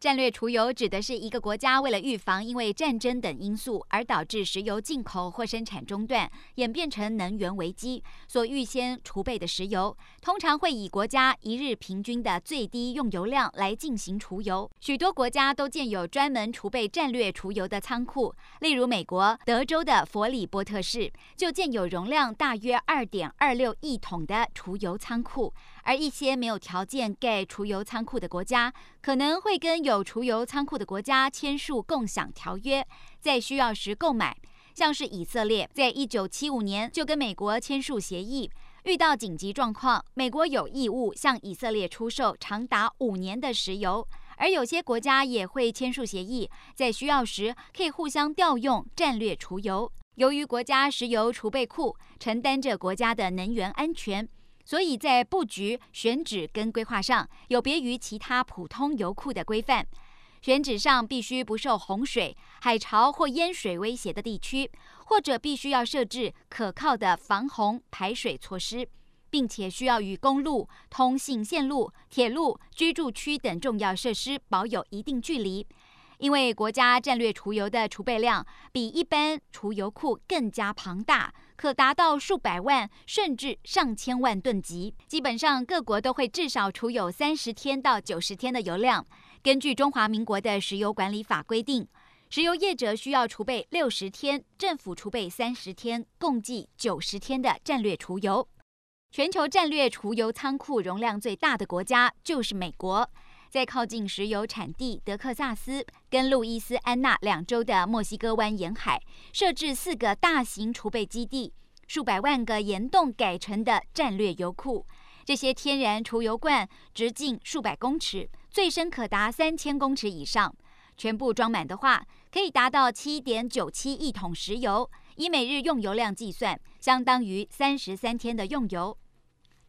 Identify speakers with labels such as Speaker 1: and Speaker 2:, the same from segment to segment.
Speaker 1: 战略储油指的是一个国家为了预防因为战争等因素而导致石油进口或生产中断，演变成能源危机所预先储备的石油，通常会以国家一日平均的最低用油量来进行储油。许多国家都建有专门储备战略储油的仓库，例如美国德州的佛里波特市就建有容量大约二点二六亿桶的储油仓库。而一些没有条件盖储油仓库的国家，可能会跟有储油仓库的国家签署共享条约，在需要时购买。像是以色列，在一九七五年就跟美国签署协议，遇到紧急状况，美国有义务向以色列出售长达五年的石油。而有些国家也会签署协议，在需要时可以互相调用战略储油。由于国家石油储备库承担着国家的能源安全。所以在布局、选址跟规划上，有别于其他普通油库的规范。选址上必须不受洪水、海潮或淹水威胁的地区，或者必须要设置可靠的防洪排水措施，并且需要与公路、通信线路、铁路、居住区等重要设施保有一定距离。因为国家战略储油的储备量比一般储油库更加庞大，可达到数百万甚至上千万吨级。基本上各国都会至少储有三十天到九十天的油量。根据中华民国的石油管理法规定，石油业者需要储备六十天，政府储备三十天，共计九十天的战略储油。全球战略储油仓库容量最大的国家就是美国。在靠近石油产地德克萨斯跟路易斯安那两州的墨西哥湾沿海，设置四个大型储备基地，数百万个岩洞改成的战略油库。这些天然储油罐直径数百公尺，最深可达三千公尺以上。全部装满的话，可以达到七点九七亿桶石油，以每日用油量计算，相当于三十三天的用油。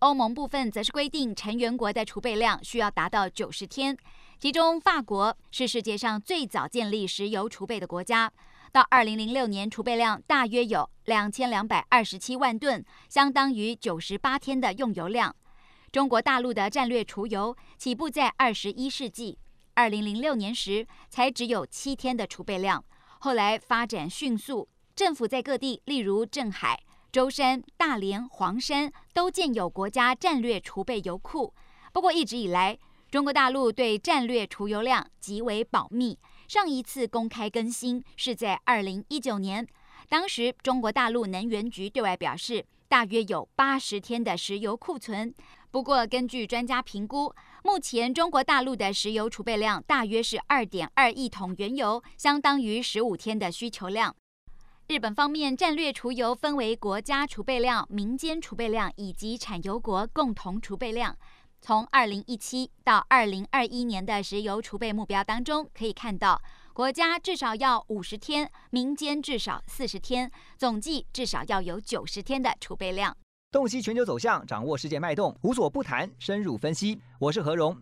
Speaker 1: 欧盟部分则是规定，成员国的储备量需要达到九十天，其中法国是世界上最早建立石油储备的国家，到二零零六年储备量大约有两千两百二十七万吨，相当于九十八天的用油量。中国大陆的战略储油起步在二十一世纪，二零零六年时才只有七天的储备量，后来发展迅速，政府在各地，例如镇海。舟山、大连、黄山都建有国家战略储备油库。不过，一直以来，中国大陆对战略储油量极为保密。上一次公开更新是在二零一九年，当时中国大陆能源局对外表示，大约有八十天的石油库存。不过，根据专家评估，目前中国大陆的石油储备量大约是二点二亿桶原油，相当于十五天的需求量。日本方面，战略储油分为国家储备量、民间储备量以及产油国共同储备量。从二零一七到二零二一年的石油储备目标当中，可以看到，国家至少要五十天，民间至少四十天，总计至少要有九十天的储备量。
Speaker 2: 洞悉全球走向，掌握世界脉动，无所不谈，深入分析。我是何荣。